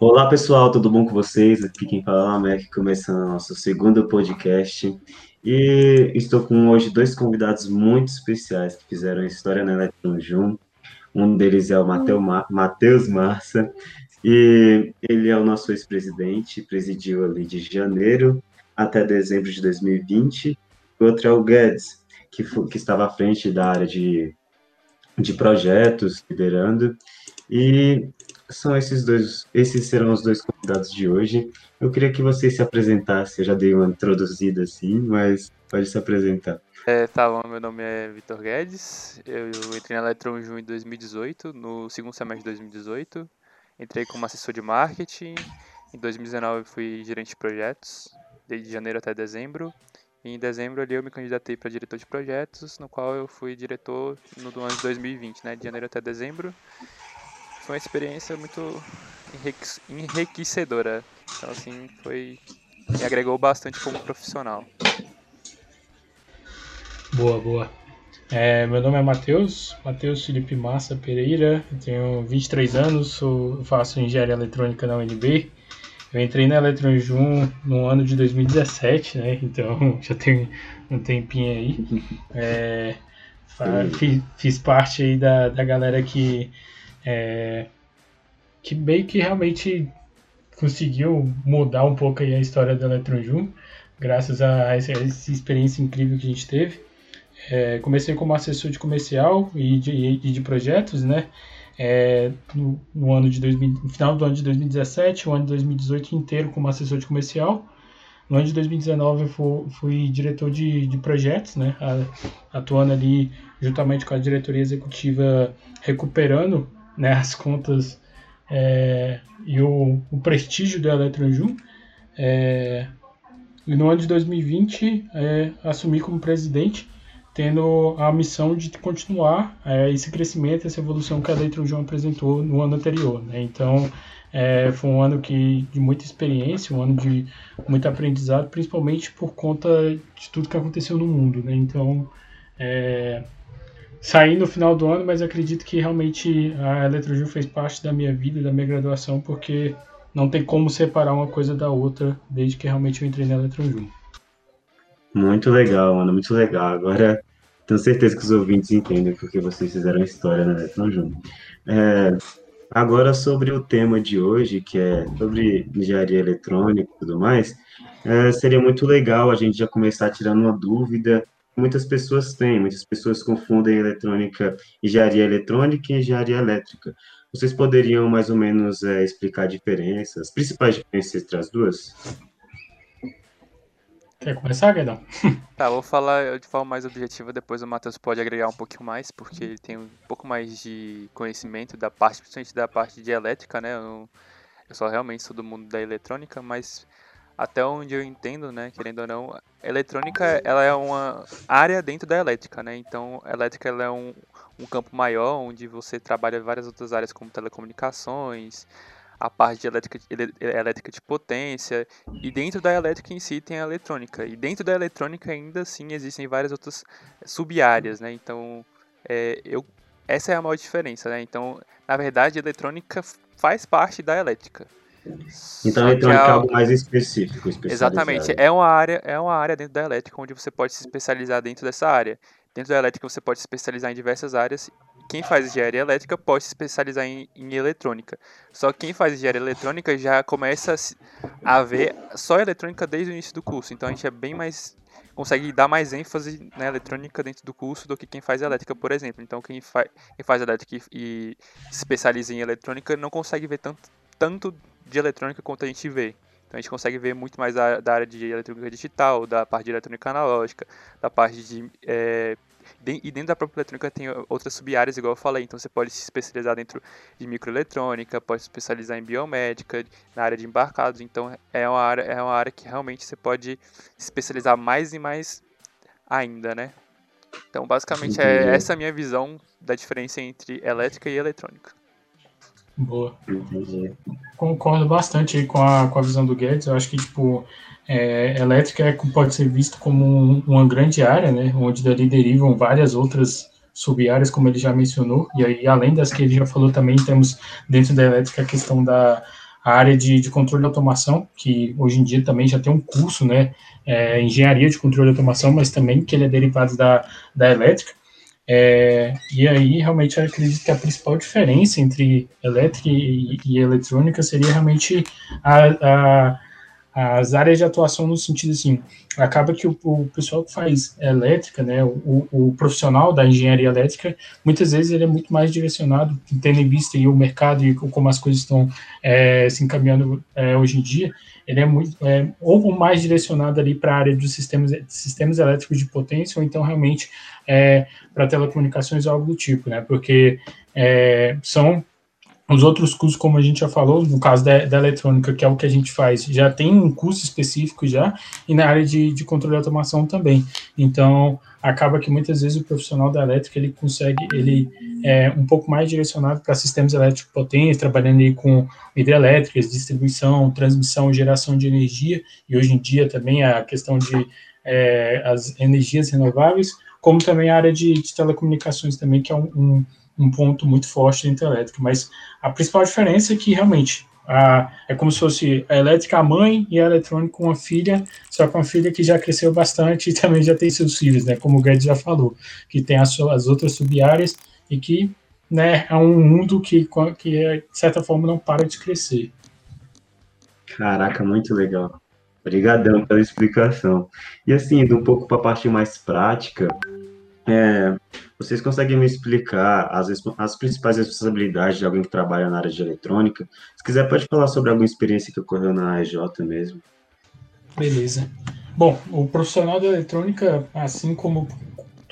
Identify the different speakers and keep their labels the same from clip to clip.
Speaker 1: Olá pessoal, tudo bom com vocês? Aqui quem fala é o Mac, começando nosso segundo podcast. E estou com hoje dois convidados muito especiais que fizeram história na Electron Jun. Um deles é o Matheus Marça, e ele é o nosso ex-presidente, presidiu ali de janeiro até dezembro de 2020. O outro é o Guedes, que, foi, que estava à frente da área de, de projetos, liderando. E são esses dois, esses serão os dois convidados de hoje. Eu queria que vocês se apresentassem, eu já dei uma introduzida assim, mas pode se apresentar.
Speaker 2: É, tá bom, meu nome é Vitor Guedes, eu entrei na Electron Junho em 2018, no segundo semestre de 2018, entrei como assessor de marketing, em 2019 fui gerente de projetos, desde janeiro até dezembro, e em dezembro ali eu me candidatei para diretor de projetos, no qual eu fui diretor no ano de 2020, né, de janeiro até dezembro, foi uma experiência muito enriquecedora. Então, assim, foi. me agregou bastante como profissional.
Speaker 3: Boa, boa. É, meu nome é Matheus, Matheus Felipe Massa Pereira, tenho 23 anos, sou, faço engenharia eletrônica na UNB. Eu entrei na Eletronjum no ano de 2017, né? Então já tem um tempinho aí. É, fiz, fiz, parte aí da, da galera que é, que meio que realmente conseguiu mudar um pouco a história da Electron graças a essa, essa, experiência incrível que a gente teve. É, comecei como assessor de comercial e de, e de projetos, né? É, no, no, ano de 2000, no final do ano de 2017, o ano de 2018 inteiro como assessor de comercial. No ano de 2019 eu fui, fui diretor de, de projetos, né? atuando ali juntamente com a diretoria executiva, recuperando né, as contas é, e o, o, prestígio da Eletronjum. É, e no ano de 2020 é, assumi como presidente, tendo a missão de continuar é, esse crescimento, essa evolução que a Eletronjum apresentou no ano anterior. Né? Então, é, foi um ano que, de muita experiência, um ano de muito aprendizado, principalmente por conta de tudo que aconteceu no mundo. Né? Então, é, saí no final do ano, mas acredito que realmente a Eletrogil fez parte da minha vida, da minha graduação, porque não tem como separar uma coisa da outra desde que realmente eu entrei na Eletrogil.
Speaker 1: Muito legal, mano, muito legal. Agora tenho certeza que os ouvintes entendem porque vocês fizeram a história na Eletrogil. É, agora sobre o tema de hoje, que é sobre engenharia eletrônica e tudo mais, é, seria muito legal a gente já começar tirando uma dúvida muitas pessoas têm, muitas pessoas confundem eletrônica, engenharia eletrônica e engenharia elétrica. Vocês poderiam mais ou menos é, explicar a diferença, as principais diferenças entre as duas?
Speaker 3: Quer começar, Guedão?
Speaker 2: Tá, vou falar de forma mais objetiva, depois o Matheus pode agregar um pouquinho mais, porque ele tem um pouco mais de conhecimento da parte, principalmente da parte de elétrica, né? Eu, eu só realmente sou do mundo da eletrônica, mas até onde eu entendo, né, querendo ou não, eletrônica ela é uma área dentro da elétrica, né? Então, a elétrica ela é um, um campo maior onde você trabalha várias outras áreas como telecomunicações, a parte de elétrica, elétrica de potência e dentro da elétrica em si tem a eletrônica e dentro da eletrônica ainda assim existem várias outras sub-áreas, né? Então, é, eu essa é a maior diferença, né? Então, na verdade, a eletrônica faz parte da elétrica.
Speaker 1: Então, eletrônica é, é algo mais específico.
Speaker 2: Exatamente. É uma, área, é uma área dentro da elétrica onde você pode se especializar dentro dessa área. Dentro da elétrica você pode se especializar em diversas áreas. Quem faz engenharia elétrica pode se especializar em, em eletrônica. Só que quem faz engenharia eletrônica já começa a ver só eletrônica desde o início do curso. Então a gente é bem mais consegue dar mais ênfase na eletrônica dentro do curso do que quem faz elétrica, por exemplo. Então, quem, fa quem faz elétrica e, e se especializa em eletrônica não consegue ver tanto, tanto de eletrônica quanto a gente vê. Então a gente consegue ver muito mais da, da área de eletrônica digital, da parte de eletrônica analógica, da parte de. É, de, e dentro da própria eletrônica tem outras sub-áreas, igual eu falei. Então você pode se especializar dentro de microeletrônica, pode se especializar em biomédica, na área de embarcados. Então é uma área, é uma área que realmente você pode se especializar mais e mais ainda, né? Então basicamente é essa a minha visão da diferença entre elétrica e eletrônica.
Speaker 3: Boa. Concordo bastante com a, com a visão do Guedes. Eu acho que, tipo, é, elétrica é, pode ser visto como um, uma grande área, né? Onde dali derivam várias outras sub-áreas, como ele já mencionou. E aí, além das que ele já falou, também temos dentro da elétrica a questão da área de, de controle de automação, que hoje em dia também já tem um curso, né, é, engenharia de controle de automação, mas também que ele é derivado da, da elétrica. É, e aí, realmente, eu acredito que a principal diferença entre elétrica e, e eletrônica seria realmente a, a as áreas de atuação no sentido assim, acaba que o, o pessoal que faz elétrica, né, o, o, profissional da engenharia elétrica, muitas vezes ele é muito mais direcionado, tendo em vista aí o mercado e como as coisas estão é, se encaminhando é, hoje em dia, ele é muito, é, ou mais direcionado ali para a área dos sistemas, sistemas elétricos de potência, ou então realmente é, para telecomunicações ou algo do tipo, né, porque é, são os outros cursos, como a gente já falou, no caso da, da, eletrônica, que é o que a gente faz, já tem um curso específico já, e na área de, de controle de automação também. Então, acaba que muitas vezes o profissional da elétrica, ele consegue, ele é um pouco mais direcionado para sistemas elétricos potentes, trabalhando aí com hidrelétricas, distribuição, transmissão, geração de energia, e hoje em dia também a questão de é, as energias renováveis, como também a área de, de telecomunicações também, que é um, um um ponto muito forte dentro da elétrica. Mas a principal diferença é que realmente a, é como se fosse a elétrica a mãe e a eletrônica uma filha, só com uma filha que já cresceu bastante e também já tem seus filhos, né? Como o Guedes já falou, que tem as, as outras sub-áreas e que né, é um mundo que, que, de certa forma, não para de crescer.
Speaker 1: Caraca, muito legal. Obrigadão pela explicação. E assim, indo um pouco para a parte mais prática, é, vocês conseguem me explicar as, as principais responsabilidades de alguém que trabalha na área de eletrônica? Se quiser, pode falar sobre alguma experiência que ocorreu na EJ mesmo.
Speaker 3: Beleza. Bom, o profissional da eletrônica, assim como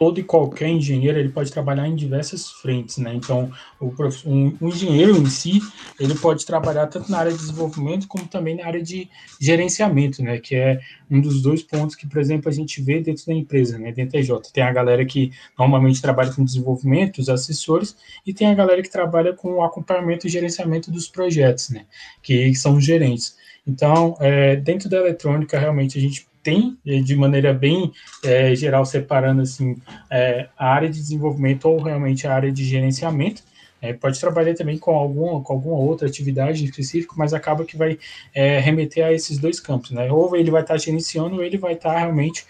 Speaker 3: todo e qualquer engenheiro ele pode trabalhar em diversas frentes, né? Então, o, um, um, engenheiro em si ele pode trabalhar tanto na área de desenvolvimento como também na área de gerenciamento, né? Que é um dos dois pontos que, por exemplo, a gente vê dentro da empresa, né? Dentro da EJ. Tem a galera que normalmente trabalha com desenvolvimento, os assessores, e tem a galera que trabalha com o acompanhamento e gerenciamento dos projetos, né? Que são os gerentes. Então, é, dentro da eletrônica, realmente a gente tem, de maneira bem é, geral, separando assim, é, a área de desenvolvimento ou realmente a área de gerenciamento. É, pode trabalhar também com alguma, com alguma outra atividade específica, mas acaba que vai remeter a esses dois campos, né? Ou ele vai estar gerenciando, ou ele vai estar realmente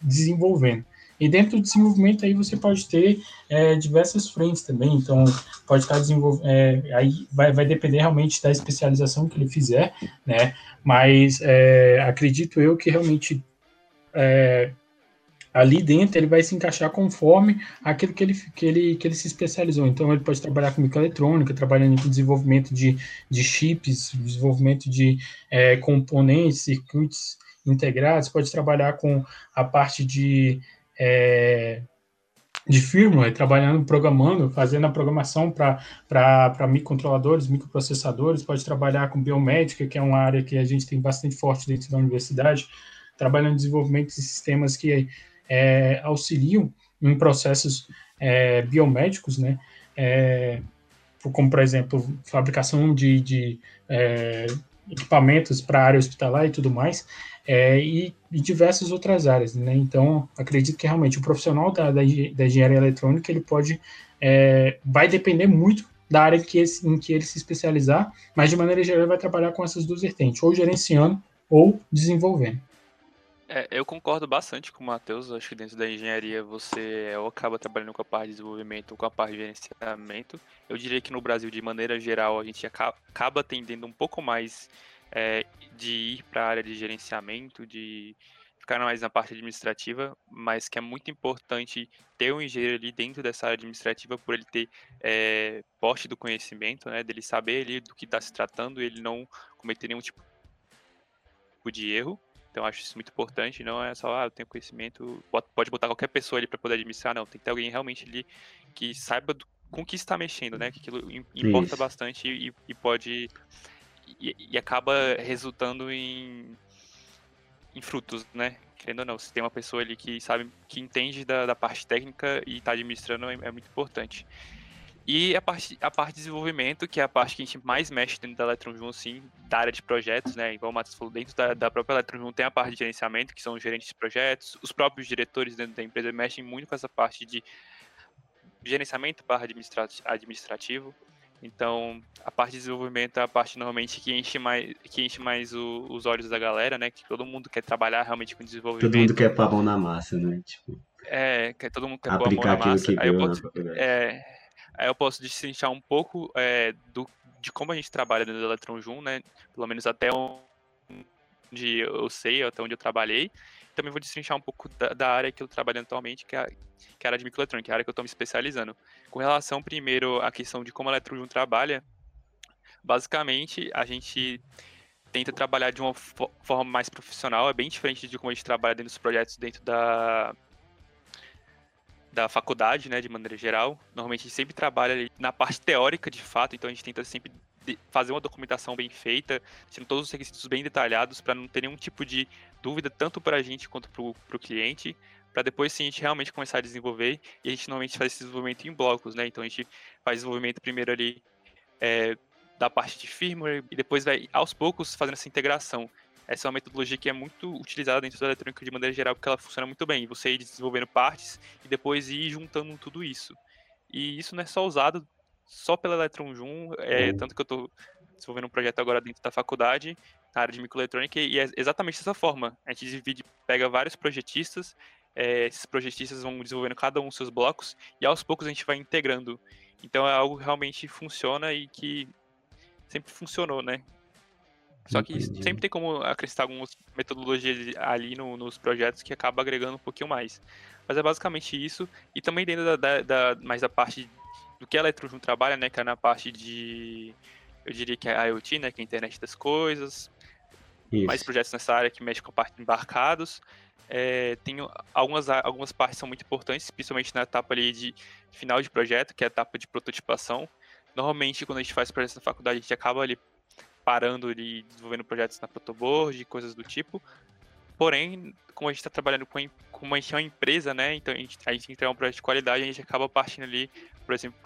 Speaker 3: desenvolvendo. E dentro do desenvolvimento aí você pode ter é, diversas frentes também, então pode estar desenvolvendo, é, aí vai, vai depender realmente da especialização que ele fizer, né? Mas é, acredito eu que realmente é, ali dentro ele vai se encaixar conforme aquilo que ele, que ele, que ele se especializou. Então ele pode trabalhar com microeletrônica, trabalhando com desenvolvimento de, de chips, desenvolvimento de é, componentes, circuitos integrados, pode trabalhar com a parte de é, de firmware, trabalhando, programando, fazendo a programação para microcontroladores, microprocessadores, pode trabalhar com biomédica, que é uma área que a gente tem bastante forte dentro da universidade, trabalhando em desenvolvimento de sistemas que é, auxiliam em processos é, biomédicos, né? É, como, por exemplo, fabricação de, de é, equipamentos para a área hospitalar e tudo mais é, e, e, diversas outras áreas, né? Então, acredito que realmente o profissional da, da, da engenharia eletrônica ele pode, é, vai depender muito da área que esse, em que ele se especializar, mas de maneira geral vai trabalhar com essas duas vertentes, ou gerenciando ou desenvolvendo.
Speaker 2: É, eu concordo bastante com o Matheus. Acho que dentro da engenharia você ou acaba trabalhando com a parte de desenvolvimento com a parte de gerenciamento. Eu diria que no Brasil, de maneira geral, a gente acaba tendendo um pouco mais é, de ir para a área de gerenciamento, de ficar mais na parte administrativa, mas que é muito importante ter um engenheiro ali dentro dessa área administrativa por ele ter é, poste do conhecimento, né, dele saber ali do que está se tratando, ele não cometer nenhum tipo de erro. Então acho isso muito importante, não é só, ah, eu tenho conhecimento, pode botar qualquer pessoa ali para poder administrar, não, tem que ter alguém realmente ali que saiba do, com que está mexendo, né, que aquilo importa isso. bastante e, e pode e, e acaba resultando em, em frutos, né? Querendo ou não, se tem uma pessoa ali que sabe, que entende da, da parte técnica e está administrando, é, é, muito importante. E a parte, a parte de desenvolvimento, que é a parte que a gente mais mexe dentro da Electron Joon, sim, da área de projetos, né? Igual o Matheus falou, dentro da, da própria Electron Joon tem a parte de gerenciamento, que são os gerentes de projetos, os próprios diretores dentro da empresa mexem muito com essa parte de gerenciamento barra administrativo. Então, a parte de desenvolvimento é a parte normalmente que enche mais, que enche mais o, os olhos da galera, né? Que todo mundo quer trabalhar realmente com desenvolvimento.
Speaker 1: Todo mundo quer pôr a mão na massa, né? Tipo,
Speaker 2: É, que todo mundo quer pôr a mão na massa.
Speaker 1: que
Speaker 2: Aí eu
Speaker 1: faculdade.
Speaker 2: é, eu posso destrinchar um pouco é, do, de como a gente trabalha dentro do Electron né? Pelo menos até onde eu sei, até onde eu trabalhei. Também vou destrinchar um pouco da, da área que eu trabalho atualmente, que é, a, que é a área de microeletrônica, é a área que eu estou me especializando. Com relação, primeiro, à questão de como o Electron trabalha, basicamente, a gente tenta trabalhar de uma fo- forma mais profissional, é bem diferente de como a gente trabalha dentro dos projetos dentro da, da faculdade, né, de maneira geral. Normalmente a gente sempre trabalha na parte teórica, de fato, então a gente tenta sempre fazer uma documentação bem feita, tendo todos os requisitos bem detalhados, para não ter nenhum tipo de dúvida, tanto para a gente quanto para o cliente, para depois sim a gente realmente começar a desenvolver, e a gente normalmente faz esse desenvolvimento em blocos, né, então a gente faz desenvolvimento primeiro ali é, da parte de firmware, e depois vai aos poucos fazendo essa integração. Essa é uma metodologia que é muito utilizada dentro da eletrônica de maneira geral, porque ela funciona muito bem. Você ir desenvolvendo partes e depois ir juntando tudo isso. E isso não é só usado só pela Electron é,
Speaker 1: Uhum.
Speaker 2: tanto que eu estou desenvolvendo um projeto agora dentro da faculdade, na área de microeletrônica, e é exatamente dessa forma. A gente divide, pega vários projetistas, é, esses projetistas vão desenvolvendo cada um seus blocos, e aos poucos a gente vai integrando. Então é algo que realmente funciona e que sempre funcionou, né? Só que
Speaker 1: Entendi.
Speaker 2: sempre tem como acrescentar algumas metodologias ali no- nos projetos que acaba agregando um pouquinho mais. Mas é basicamente isso. E também dentro da, da- da- mais da parte do que a Electrojun trabalha, né? Que é na parte de. Eu diria que é a IoT, né? Que é a internet das coisas. Mais
Speaker 1: Isso.
Speaker 2: projetos nessa área que mexe com a parte de embarcados. É, tem algumas, algumas partes são muito importantes, principalmente na etapa ali de final de projeto, que é a etapa de prototipação. Normalmente, quando a gente faz projetos na faculdade, a gente acaba ali parando e desenvolvendo projetos na protoboard e coisas do tipo. Porém, como a gente está trabalhando com, como a é uma empresa, né? Então a gente, a gente tem um projeto de qualidade, a gente acaba partindo ali, por exemplo,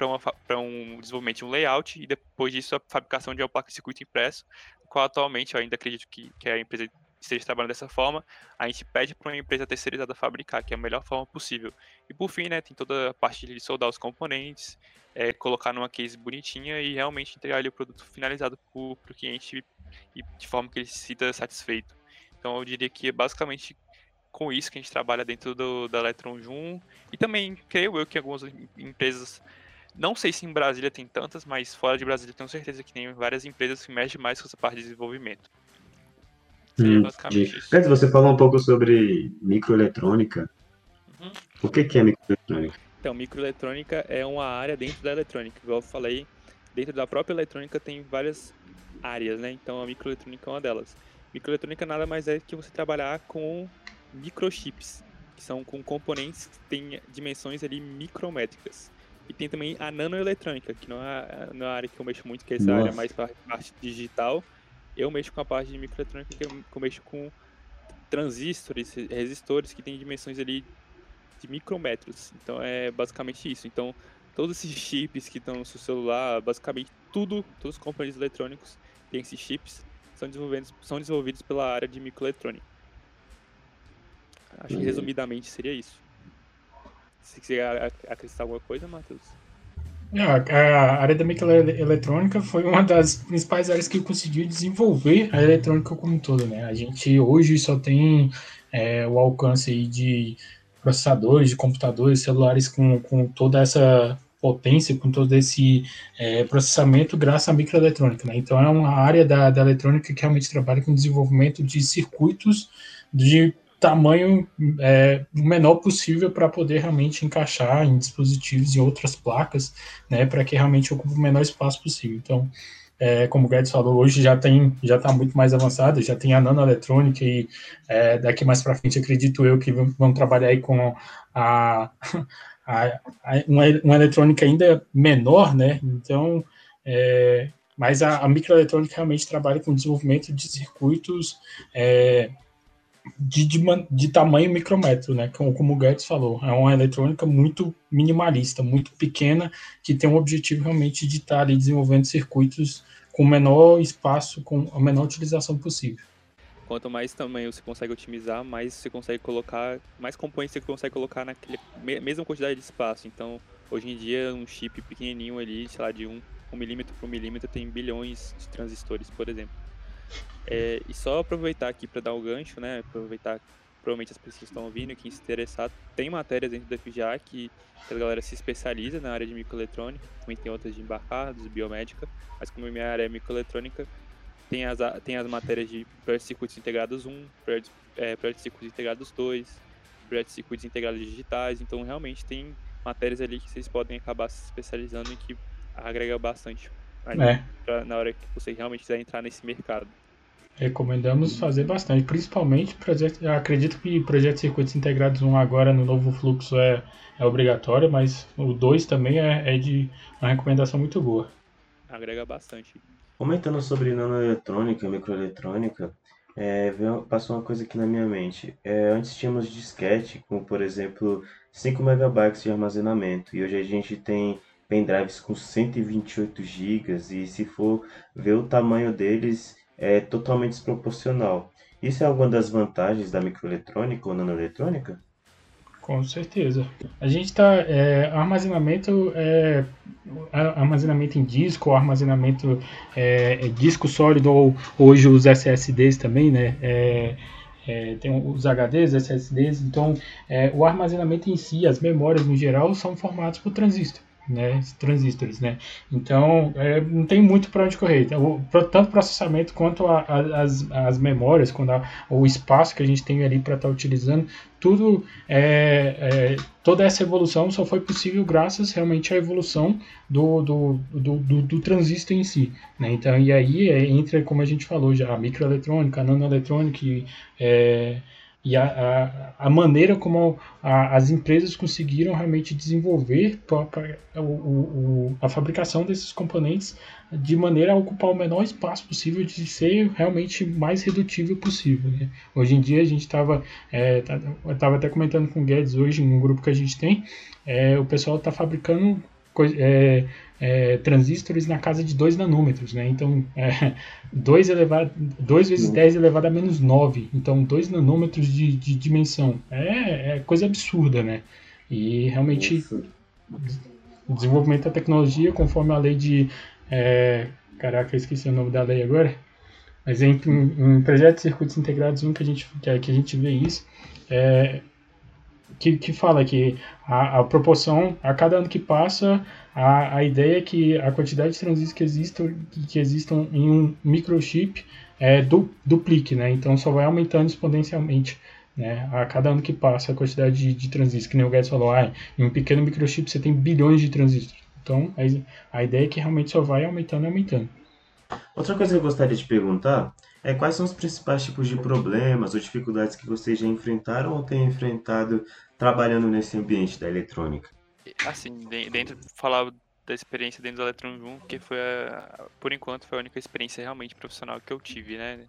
Speaker 2: para um desenvolvimento de um layout e depois disso a fabricação de uma placa de circuito impresso, qual atualmente eu ainda acredito que, que a empresa esteja trabalhando dessa forma, a gente pede para uma empresa terceirizada fabricar, que é a melhor forma possível. E por fim, né, tem toda a parte de soldar os componentes, é, colocar numa case bonitinha e realmente entregar ali o produto finalizado para o cliente e de forma que ele se sinta satisfeito. Então eu diria que é basicamente com isso que a gente trabalha dentro do, da Electron Jun. E também creio eu que algumas em- empresas, não sei se em Brasília tem tantas, mas fora de Brasília tenho certeza que tem várias empresas que mexem mais com essa parte de desenvolvimento.
Speaker 1: Hum. Pedro, você falou um pouco sobre microeletrônica.
Speaker 2: Uhum.
Speaker 1: O que que é microeletrônica?
Speaker 2: Então, microeletrônica é uma área dentro da eletrônica. Igual eu falei, dentro da própria eletrônica tem várias áreas, né? Então a microeletrônica é uma delas. Microeletrônica nada mais é que você trabalhar com microchips, que são com componentes que têm dimensões ali micrométricas. E tem também a nanoeletrônica, que não é, não é a área que eu mexo muito, que é essa área
Speaker 1: Nossa.
Speaker 2: mais para parte digital. Eu mexo com a parte de microeletrônica, que eu mexo com transistores, resistores que têm dimensões ali de micrometros. Então é basicamente isso. Então, todos esses chips que estão no seu celular, basicamente tudo, todos os componentes eletrônicos têm esses chips, são desenvolvidos, são desenvolvidos pela área de microeletrônica. Acho que
Speaker 1: Uhum.
Speaker 2: resumidamente seria isso. Se quiser acrescentar alguma coisa, Matheus.
Speaker 3: A, a área da microeletrônica foi uma das principais áreas que conseguiu desenvolver a eletrônica como um todo, né? A gente hoje só tem é, o alcance aí de processadores, de computadores, celulares com, com toda essa potência, com todo esse é, processamento graças à microeletrônica, né? Então é uma área da, da eletrônica que realmente trabalha com desenvolvimento de circuitos de tamanho é, o menor possível para poder realmente encaixar em dispositivos e outras placas, né, para que realmente ocupe o menor espaço possível. Então, é, como o Guedes falou, hoje já tem, já está muito mais avançado, já tem a nanoeletrônica e é, daqui mais para frente acredito eu que vão, trabalhar aí com a, a, a uma, uma, eletrônica ainda menor, né? Então, é, mas a, a, microeletrônica realmente trabalha com desenvolvimento de circuitos é, de, de, de, tamanho micrômetro, né? Como, como o Guedes falou, é uma eletrônica muito minimalista, muito pequena, que tem o objetivo realmente de estar ali desenvolvendo circuitos com o menor espaço, com a menor utilização possível.
Speaker 2: Quanto mais tamanho você consegue otimizar, mais você consegue colocar, mais componentes você consegue colocar naquela mesma quantidade de espaço. Então, hoje em dia, um chip pequenininho ali, sei lá, de 1 um milímetro por milímetro tem bilhões de transistores, por exemplo. É, e só aproveitar aqui para dar o gancho, né? Aproveitar provavelmente as pessoas estão ouvindo, quem se interessar, tem matérias dentro do FGA que, que a galera se especializa na área de microeletrônica, também tem outras de embarcados, biomédica, mas como minha área é microeletrônica, tem as, tem as matérias de projetos de circuitos integrados 1, projetos, é, projetos de circuitos integrados 2, projetos de circuitos integrados digitais, então realmente tem matérias ali que vocês podem acabar se especializando e que agrega bastante é. pra, na hora que você realmente quiser entrar nesse mercado.
Speaker 3: Recomendamos fazer bastante, principalmente projeto, acredito que projeto de circuitos integrados 1 agora no novo fluxo é, é obrigatório, mas o 2 também é, é de uma recomendação muito boa.
Speaker 2: Agrega bastante.
Speaker 1: Comentando sobre nanoeletrônica, microeletrônica, é, passou uma coisa aqui na minha mente. É, antes tínhamos disquete com, por exemplo, 5 MB de armazenamento e hoje a gente tem pendrives com 128 GB e se for ver o tamanho deles é totalmente desproporcional. Isso é alguma das vantagens da microeletrônica ou nanoeletrônica?
Speaker 3: Com certeza. A gente está. É, armazenamento é armazenamento em disco, armazenamento é, é, disco sólido ou hoje os SSDs também, né? É, é, tem os HDs, SSDs, então é, o armazenamento em si, as memórias no geral, são formados por transistor né, transistores, né? Então, é, não tem muito para onde correr. Então, tanto processamento quanto a, a, as, as memórias, quando a, o espaço que a gente tem ali para estar tá utilizando, tudo, é, é, toda essa evolução só foi possível graças realmente à evolução do, do, do, do, do transistor em si, né? Então, e aí é, entra, como a gente falou já, a microeletrônica, a nanoeletrônica é, e a, a, a maneira como a, as empresas conseguiram realmente desenvolver o, o, a fabricação desses componentes de maneira a ocupar o menor espaço possível de ser realmente mais redutível possível. Né? Hoje em dia a gente estava é, tá, tava até comentando com o Guedes hoje no grupo que a gente tem, é, o pessoal está fabricando é, é, transistores na casa de 2 nanômetros, né? Então, é, 2, elevado, 2 vezes 10 elevado a menos 9. Então, 2 nanômetros de, de dimensão. É, é, coisa absurda, né? E realmente, Isso. o desenvolvimento da tecnologia, conforme a lei de... É, caraca, eu esqueci o nome da lei agora. Mas em, em, em projeto de circuitos integrados, um que a gente, que a gente vê isso, é, que, que fala que a, a, proporção, a cada ano que passa, a, a ideia é que a quantidade de transistores que existam, que, existam em um microchip é, du, duplique, né? Então só vai aumentando exponencialmente. Né? A cada ano que passa, a quantidade de, de transistores, que nem o Guedes falou, ah, em um pequeno microchip você tem bilhões de transistores. Então a, a ideia é que realmente só vai aumentando e aumentando.
Speaker 1: Outra coisa que eu gostaria de perguntar é quais são os principais tipos de problemas ou dificuldades que vocês já enfrentaram ou têm enfrentado trabalhando nesse ambiente da eletrônica?
Speaker 2: Assim, dentro falar da experiência dentro do Electron 1, que foi a, por enquanto foi a única experiência realmente profissional que eu tive, né?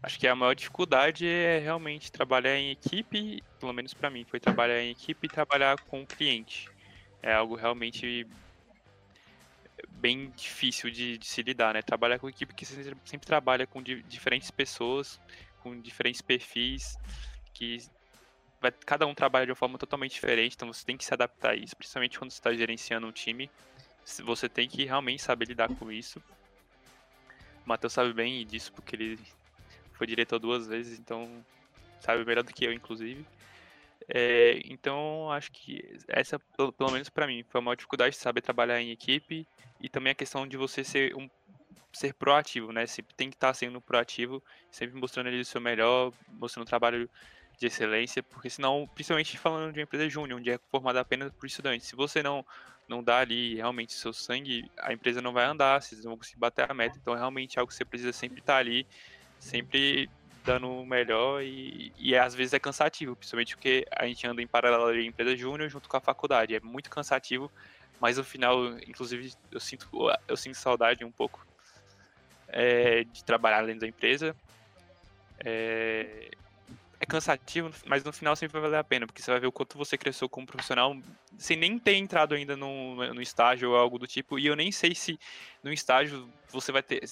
Speaker 2: Acho que a maior dificuldade é realmente trabalhar em equipe, pelo menos para mim, foi trabalhar em equipe e trabalhar com o cliente. É algo realmente bem difícil de, de se lidar, né? Trabalhar com equipe que sempre, sempre trabalha com di, diferentes pessoas, com diferentes perfis, que vai, cada um trabalha de uma forma totalmente diferente, então você tem que se adaptar a isso, principalmente quando você está gerenciando um time. Você tem que realmente saber lidar com isso. O Matheus sabe bem disso, porque ele foi diretor duas vezes, então sabe melhor do que eu, inclusive. É, então, acho que essa, pelo, pelo menos para mim, foi uma dificuldade de saber trabalhar em equipe e também a questão de você ser um ser proativo, né? Sempre tem que estar sendo proativo, sempre mostrando ali o seu melhor, mostrando um trabalho de excelência, porque senão, principalmente falando de uma empresa júnior, onde é formada apenas por estudantes, se você não não dá ali realmente seu sangue, a empresa não vai andar, vocês não vão conseguir bater a meta. Então, é realmente algo que você precisa sempre estar ali, sempre dando o melhor e, e às vezes é cansativo, principalmente porque a gente anda em paralelo de empresa júnior junto com a faculdade. É muito cansativo, mas no final, inclusive, eu sinto, eu sinto saudade um pouco é, de trabalhar dentro da empresa. É, é cansativo, mas no final sempre vai valer a pena, porque você vai ver o quanto você cresceu como profissional sem nem ter entrado ainda no, no estágio ou algo do tipo. E eu nem sei se no estágio você vai ter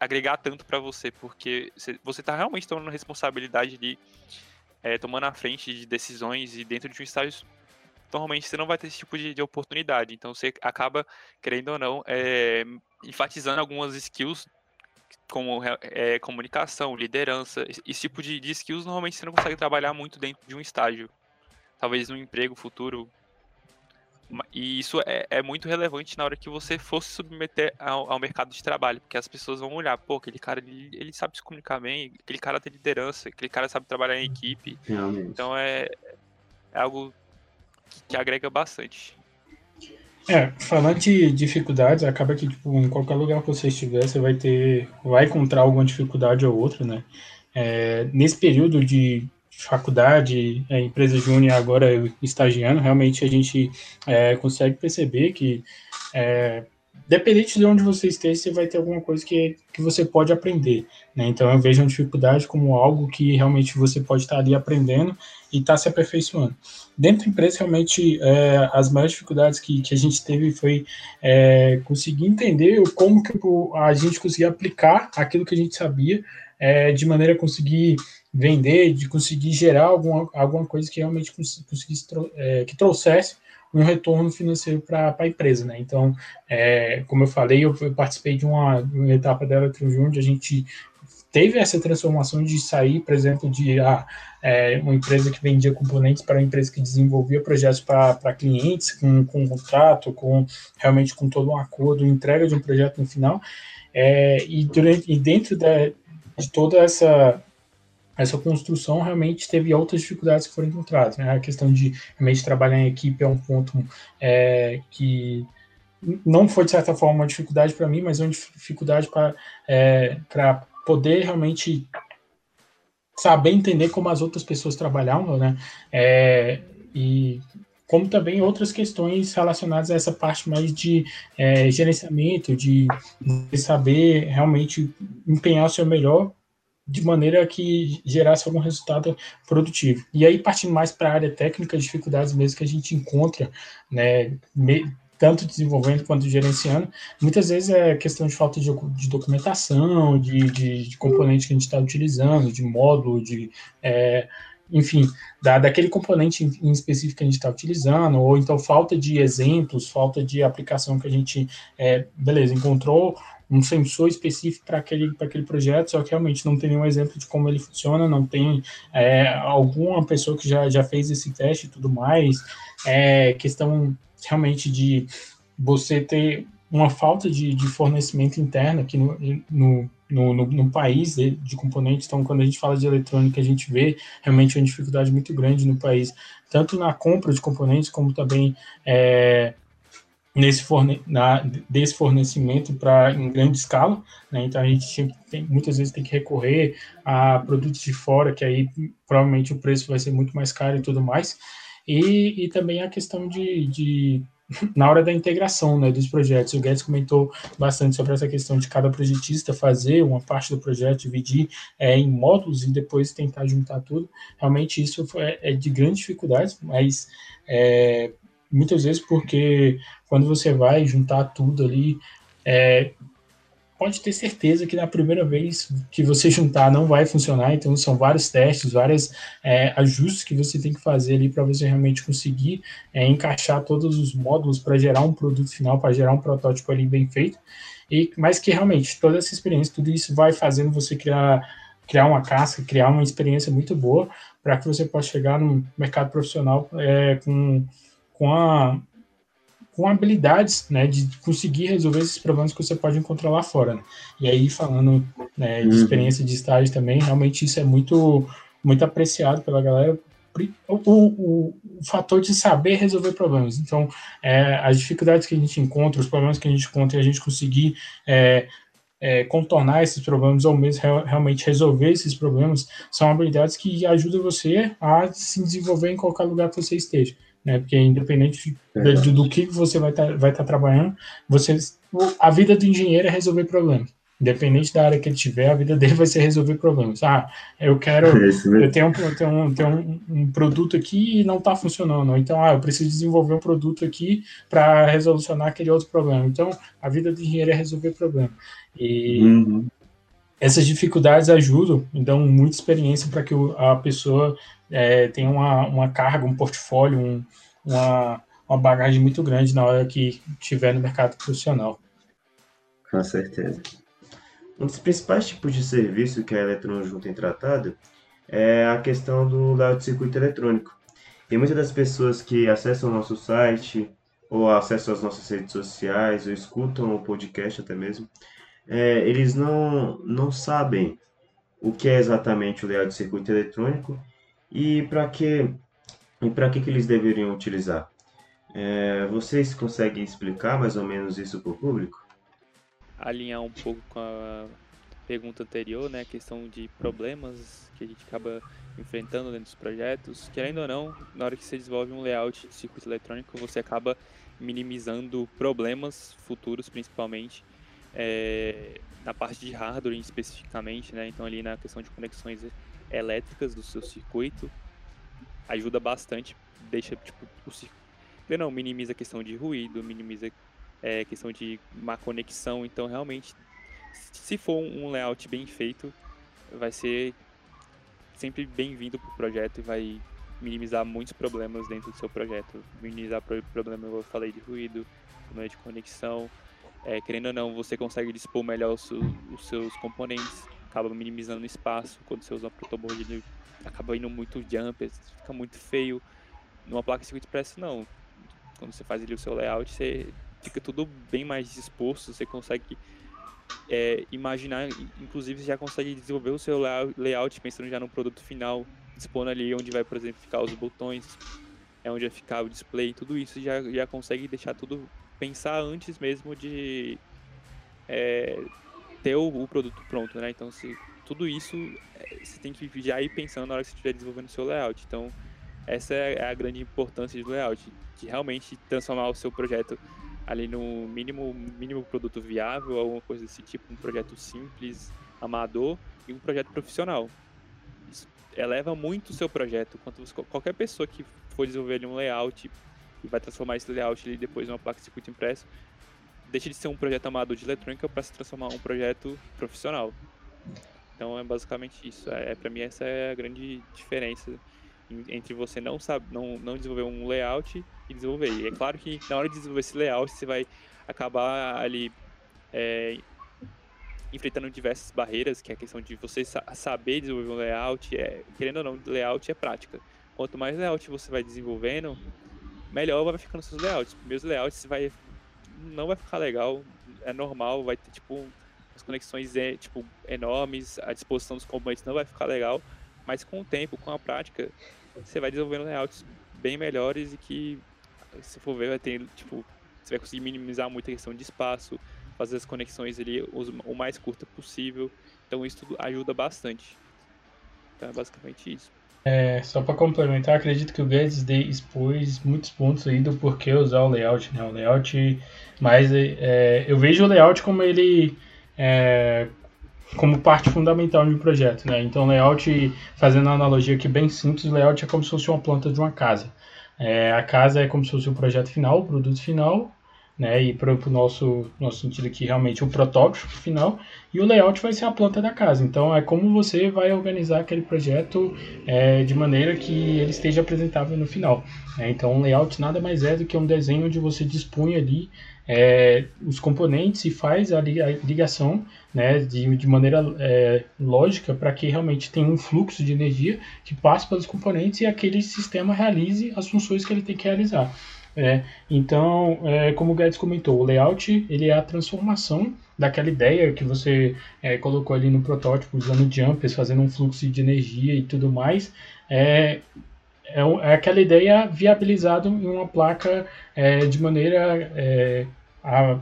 Speaker 2: agregar tanto para você, porque você está realmente tomando responsabilidade de é, tomando a frente de decisões e dentro de um estágio normalmente você não vai ter esse tipo de, de oportunidade. Então você acaba, querendo ou não, é, enfatizando algumas skills como é, comunicação, liderança, esse tipo de, de skills normalmente você não consegue trabalhar muito dentro de um estágio. Talvez no emprego futuro. E isso é, é muito relevante na hora que você for se submeter ao, ao, mercado de trabalho, porque as pessoas vão olhar, pô, aquele cara ele, ele sabe se comunicar bem, aquele cara tem liderança, aquele cara sabe trabalhar em equipe.
Speaker 1: Realmente.
Speaker 2: Então é, é algo que, que agrega bastante.
Speaker 3: É, falando de dificuldades, acaba que tipo, em qualquer lugar que você estiver, você vai ter, vai encontrar alguma dificuldade ou outra, né? É, nesse período de faculdade, é, empresa júnior agora estagiando, realmente a gente é, consegue perceber que é, dependente de onde você esteja, você vai ter alguma coisa que, que você pode aprender. Né? Então, eu vejo a dificuldade como algo que realmente você pode estar ali aprendendo e estar se aperfeiçoando. Dentro da empresa, realmente, é, as maiores dificuldades que, que a gente teve foi é, conseguir entender como que a gente conseguia aplicar aquilo que a gente sabia, é, de maneira a conseguir vender, de conseguir gerar alguma, alguma coisa que realmente conseguisse, é, que trouxesse um retorno financeiro para a empresa, né? Então, é, como eu falei, eu, participei de uma, uma etapa da Eletrojun onde a gente teve essa transformação de sair, por exemplo, de ah, é, uma empresa que vendia componentes para uma empresa que desenvolvia projetos para clientes, com, com contrato, com realmente com todo um acordo, entrega de um projeto no final. É, e, durante, e dentro da, de toda essa essa construção realmente teve outras dificuldades que foram encontradas. Né? A questão de realmente trabalhar em equipe é um ponto é, que não foi, de certa forma, uma dificuldade para mim, mas uma dificuldade para é, poder realmente saber entender como as outras pessoas trabalhavam, né? É, e como também outras questões relacionadas a essa parte mais de é, gerenciamento, de saber realmente empenhar o seu melhor de maneira que gerasse algum resultado produtivo. E aí, partindo mais para a área técnica, dificuldades mesmo que a gente encontra, né, tanto desenvolvendo quanto gerenciando, muitas vezes é questão de falta de, de documentação, de, de, de componente que a gente está utilizando, de módulo, de. É, enfim, da, daquele componente em específico que a gente está utilizando, ou então falta de exemplos, falta de aplicação que a gente, é, beleza, encontrou um sensor específico para aquele, aquele projeto, só que realmente não tem nenhum exemplo de como ele funciona, não tem é, alguma pessoa que já, já fez esse teste e tudo mais. É questão realmente de você ter uma falta de, de fornecimento interno aqui no, no, no, no, no país de, de, componentes. Então, quando a gente fala de eletrônica, a gente vê realmente uma dificuldade muito grande no país, tanto na compra de componentes, como também é, nesse forne na, desse fornecimento para em grande escala, né? Então a gente tem, muitas vezes tem que recorrer a produtos de fora, que aí provavelmente o preço vai ser muito mais caro e tudo mais. E, e também a questão de, de na hora da integração né, dos projetos. O Guedes comentou bastante sobre essa questão de cada projetista fazer uma parte do projeto, dividir é, em módulos e depois tentar juntar tudo. Realmente isso é, é de grande dificuldade, mas é, muitas vezes porque quando você vai juntar tudo ali, é, pode ter certeza que na primeira vez que você juntar não vai funcionar, então são vários testes, vários é, ajustes que você tem que fazer ali para você realmente conseguir é, encaixar todos os módulos para gerar um produto final, para gerar um protótipo ali bem feito, e mas que realmente toda essa experiência, tudo isso vai fazendo você criar criar uma casca, criar uma experiência muito boa para que você possa chegar no mercado profissional é, com, com a com habilidades, né, de conseguir resolver esses problemas que você pode encontrar lá fora. Né? E aí, falando né, de uhum. experiência de estágio também, realmente isso é muito, muito apreciado pela galera, o, o, o, fator de saber resolver problemas. Então, é, as dificuldades que a gente encontra, os problemas que a gente encontra e a gente conseguir é, é, contornar esses problemas ou mesmo realmente resolver esses problemas são habilidades que ajudam você a se desenvolver em qualquer lugar que você esteja né? Porque independente de, do que você vai estar tá, vai tá trabalhando, você, a vida do engenheiro é resolver problemas. Independente da área que ele tiver, a vida dele vai ser resolver problemas. Ah, eu quero, é eu tenho, eu tenho, um, tenho um, um produto aqui e não está funcionando. Então, ah, eu preciso desenvolver um produto aqui para resolucionar aquele outro problema. Então, a vida do engenheiro é resolver problema. E uhum. essas dificuldades ajudam, dão muita experiência para que a pessoa é, tem uma, uma carga, um portfólio, um, uma, uma bagagem muito grande na hora que estiver no mercado profissional.
Speaker 1: Com certeza. Um dos principais tipos de serviço que a Eletrono tem tratado é a questão do layout de circuito eletrônico. E muitas das pessoas que acessam o nosso site, ou acessam as nossas redes sociais, ou escutam o podcast até mesmo, é, eles não, não sabem o que é exatamente o layout de circuito eletrônico e para que, e para que, que eles deveriam utilizar. É, vocês conseguem explicar mais ou menos isso para o público?
Speaker 2: Alinhar um pouco com a pergunta anterior, né, a questão de problemas que a gente acaba enfrentando dentro dos projetos. Querendo ou não, na hora que você desenvolve um layout de circuito eletrônico, você acaba minimizando problemas futuros, principalmente é, na parte de hardware especificamente, né? Então ali na questão de conexões elétricas do seu circuito ajuda bastante, deixa tipo o circuito, não minimiza a questão de ruído, minimiza é, questão de má conexão. Então realmente, se for um layout bem feito, vai ser sempre bem-vindo para o projeto e vai minimizar muitos problemas dentro do seu projeto. Minimizar problema, eu falei, de ruído, problema de conexão. É, querendo ou não, você consegue dispor melhor os seus componentes, acaba minimizando o espaço. Quando você usa uma protoboard, ele acaba indo muito jump, fica muito feio. Numa placa de circuito expresso, não. Quando você faz ali o seu layout, você fica tudo bem mais disposto, você consegue é, imaginar, inclusive você já consegue desenvolver o seu layout pensando já no produto final, dispondo ali onde vai, por exemplo, ficar os botões, é onde vai ficar o display, tudo isso já, já consegue deixar tudo, pensar antes mesmo de é, ter o, o, produto pronto, né? Então, se, tudo isso é, você tem que já ir pensando na hora que você estiver desenvolvendo o seu layout. Então, essa é a grande importância do layout, de realmente transformar o seu projeto ali no mínimo, mínimo produto viável, alguma coisa desse tipo, um projeto simples, amador e um projeto profissional. Isso eleva muito o seu projeto. Quanto você, qualquer pessoa que for desenvolver um layout e vai transformar esse layout ali depois numa placa de circuito impresso, deixa de ser um projeto amador de eletrônica para se transformar um projeto profissional. Então é basicamente isso. É, para mim essa é a grande diferença entre você não sabe, não, não desenvolver um layout e desenvolver. E é claro que na hora de desenvolver esse layout você vai acabar ali é, enfrentando diversas barreiras, que é a questão de você saber desenvolver um layout, é, querendo ou não, layout é prática. Quanto mais layout você vai desenvolvendo, melhor vai ficando seus layouts. Primeiros layouts vai não vai ficar legal, é normal, vai ter tipo as conexões é, tipo enormes, a disposição dos componentes não vai ficar legal, mas com o tempo, com a prática, você vai desenvolvendo layouts bem melhores e que, se for ver, vai ter, tipo, você vai conseguir minimizar muito a questão de espaço, fazer as conexões ali o mais curta possível. Então isso ajuda bastante. Então é basicamente isso.
Speaker 3: É, só para complementar, acredito que o Guedes expôs muitos pontos aí do porquê usar o layout, né? O layout, mas é, eu vejo o layout como ele é, como parte fundamental de um projeto, né? Então, layout, fazendo uma analogia aqui bem simples, layout é como se fosse uma planta de uma casa. É, a casa é como se fosse o projeto final, o produto final, né? E para o nosso, nosso sentido aqui, realmente o protótipo final, e o layout vai ser a planta da casa. Então, é como você vai organizar aquele projeto é, de maneira que ele esteja apresentável no final. Né? Então, um layout nada mais é do que um desenho onde você dispõe ali é, os componentes e faz a ligação né, de, de maneira é, lógica para que realmente tenha um fluxo de energia que passe pelos componentes e aquele sistema realize as funções que ele tem que realizar. É, então, é, como o Guedes comentou, o layout ele é a transformação daquela ideia que você é, colocou ali no protótipo, usando jumpers, fazendo um fluxo de energia e tudo mais, é, é, é aquela ideia viabilizada em uma placa é, de maneira é, a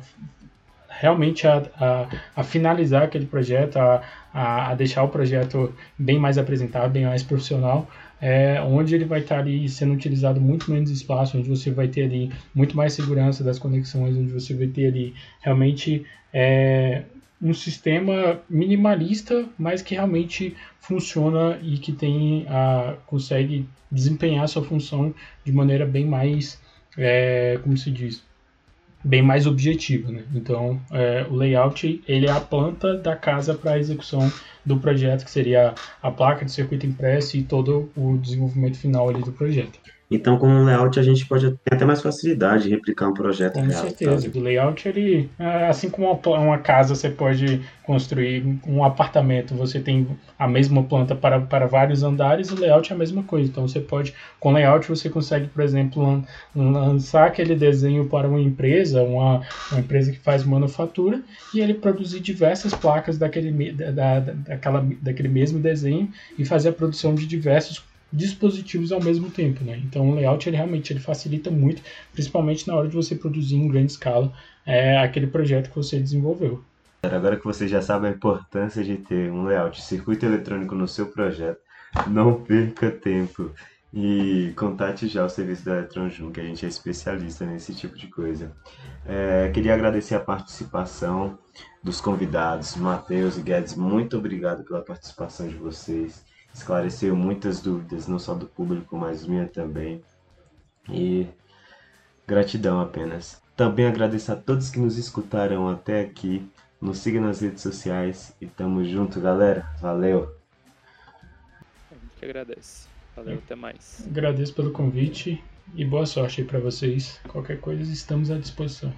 Speaker 3: realmente a, a, a, finalizar aquele projeto, a, a, deixar o projeto bem mais apresentado, bem mais profissional, é, onde ele vai estar ali sendo utilizado muito menos espaço, onde você vai ter ali muito mais segurança das conexões, onde você vai ter ali realmente é, um sistema minimalista, mas que realmente funciona e que tem a, consegue desempenhar sua função de maneira bem mais, é, como se diz, bem mais objetiva. Né? Então, é, o layout ele é a planta da casa para a execução do projeto, que seria a placa de circuito impresso e todo o desenvolvimento final ali do projeto.
Speaker 1: Então, com o layout, a gente pode ter até mais facilidade de replicar um projeto
Speaker 3: Com
Speaker 1: real.
Speaker 3: certeza.
Speaker 1: sabe?
Speaker 3: O layout, ele, ah, assim como uma, casa, você pode construir um apartamento, você tem a mesma planta para, para vários andares, o layout é a mesma coisa. Então, você pode, com layout, você consegue, por exemplo, lan- lançar aquele desenho para uma empresa, uma, uma empresa que faz manufatura, e ele produzir diversas placas daquele, da, da- daquela, daquele mesmo desenho e fazer a produção de diversos dispositivos ao mesmo tempo, né? Então o layout ele realmente ele facilita muito, principalmente na hora de você produzir em grande escala é, aquele projeto que você desenvolveu.
Speaker 1: Agora que você já sabe a importância de ter um layout, circuito eletrônico no seu projeto, não perca tempo e contate já o serviço da Eletronjum, que a gente é especialista nesse tipo de coisa. É, queria agradecer a participação dos convidados, Matheus e Guedes, muito obrigado pela participação de vocês. Esclareceu muitas dúvidas, não só do público, mas minha também. E gratidão apenas. Também agradeço a todos que nos escutaram até aqui. Nos siga nas redes sociais e tamo junto, galera. Valeu!
Speaker 2: A gente que agradece. Valeu, até mais.
Speaker 3: Agradeço pelo convite e boa sorte aí para vocês. Qualquer coisa estamos à disposição.